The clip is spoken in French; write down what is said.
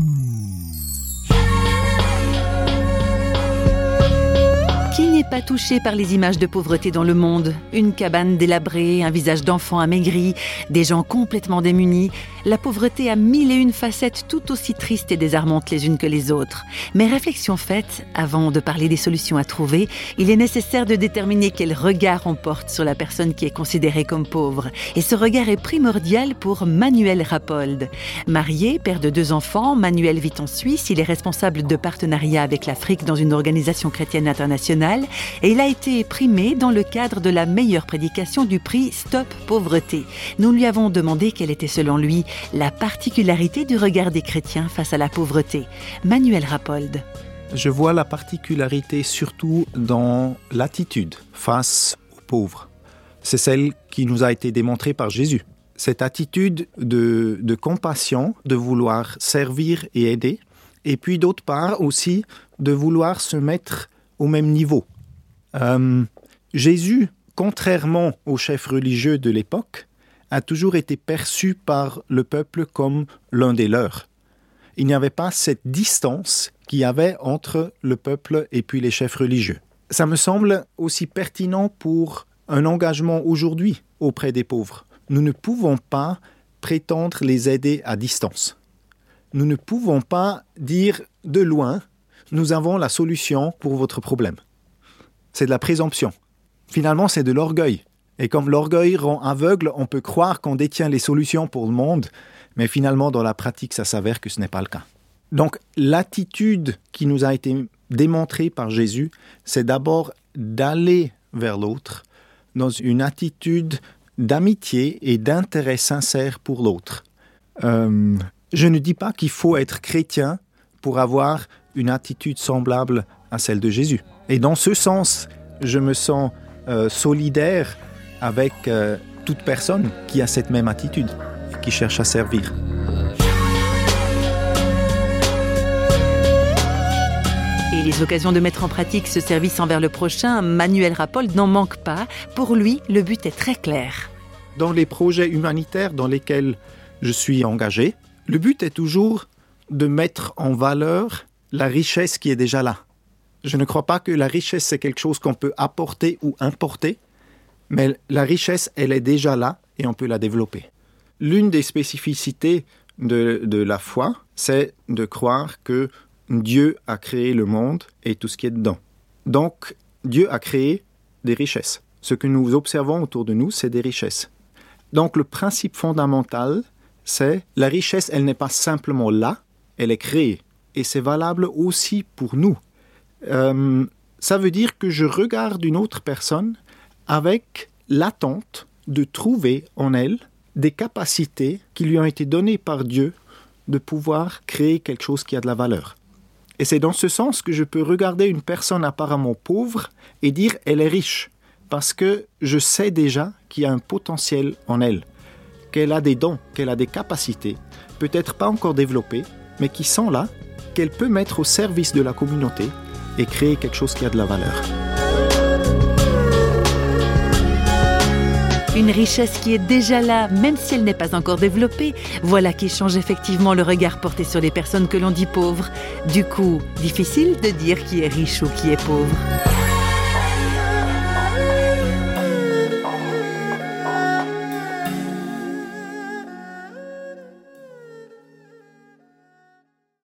Mm. Pas touché par les images de pauvreté dans le monde. Une cabane délabrée, un visage d'enfant amaigri, des gens complètement démunis. La pauvreté a mille et une facettes tout aussi tristes et désarmantes les unes que les autres. Mais réflexion faite, avant de parler des solutions à trouver, il est nécessaire de déterminer quel regard on porte sur la personne qui est considérée comme pauvre. Et ce regard est primordial pour Manuel Rapold. Marié, père de deux enfants, Manuel vit en Suisse. Il est responsable de partenariat avec l'Afrique dans une organisation chrétienne internationale et il a été primé dans le cadre de la meilleure prédication du prix Stop Pauvreté. Nous lui avons demandé quelle était selon lui la particularité du regard des chrétiens face à la pauvreté. Manuel Rapold. Je vois la particularité surtout dans l'attitude face aux pauvres. C'est celle qui nous a été démontrée par Jésus. Cette attitude de, de compassion, de vouloir servir et aider, et puis d'autre part aussi de vouloir se mettre au même niveau euh, Jésus, contrairement aux chefs religieux de l'époque, a toujours été perçu par le peuple comme l'un des leurs. Il n'y avait pas cette distance qu'il y avait entre le peuple et puis les chefs religieux. Ça me semble aussi pertinent pour un engagement aujourd'hui auprès des pauvres. Nous ne pouvons pas prétendre les aider à distance. Nous ne pouvons pas dire de loin, nous avons la solution pour votre problème c'est de la présomption. Finalement, c'est de l'orgueil. Et comme l'orgueil rend aveugle, on peut croire qu'on détient les solutions pour le monde, mais finalement, dans la pratique, ça s'avère que ce n'est pas le cas. Donc, l'attitude qui nous a été démontrée par Jésus, c'est d'abord d'aller vers l'autre dans une attitude d'amitié et d'intérêt sincère pour l'autre. Euh, je ne dis pas qu'il faut être chrétien pour avoir une attitude semblable à celle de Jésus. Et dans ce sens, je me sens euh, solidaire avec euh, toute personne qui a cette même attitude et qui cherche à servir. Et les occasions de mettre en pratique ce service envers le prochain, Manuel Rapold n'en manque pas. Pour lui, le but est très clair. Dans les projets humanitaires dans lesquels je suis engagé, le but est toujours de mettre en valeur la richesse qui est déjà là. Je ne crois pas que la richesse, c'est quelque chose qu'on peut apporter ou importer, mais la richesse, elle est déjà là et on peut la développer. L'une des spécificités de, de la foi, c'est de croire que Dieu a créé le monde et tout ce qui est dedans. Donc, Dieu a créé des richesses. Ce que nous observons autour de nous, c'est des richesses. Donc, le principe fondamental, c'est la richesse, elle n'est pas simplement là, elle est créée. Et c'est valable aussi pour nous. Euh, ça veut dire que je regarde une autre personne avec l'attente de trouver en elle des capacités qui lui ont été données par Dieu de pouvoir créer quelque chose qui a de la valeur. Et c'est dans ce sens que je peux regarder une personne apparemment pauvre et dire elle est riche, parce que je sais déjà qu'il y a un potentiel en elle, qu'elle a des dons, qu'elle a des capacités, peut-être pas encore développées, mais qui sont là, qu'elle peut mettre au service de la communauté et créer quelque chose qui a de la valeur. Une richesse qui est déjà là, même si elle n'est pas encore développée. Voilà qui change effectivement le regard porté sur les personnes que l'on dit pauvres. Du coup, difficile de dire qui est riche ou qui est pauvre.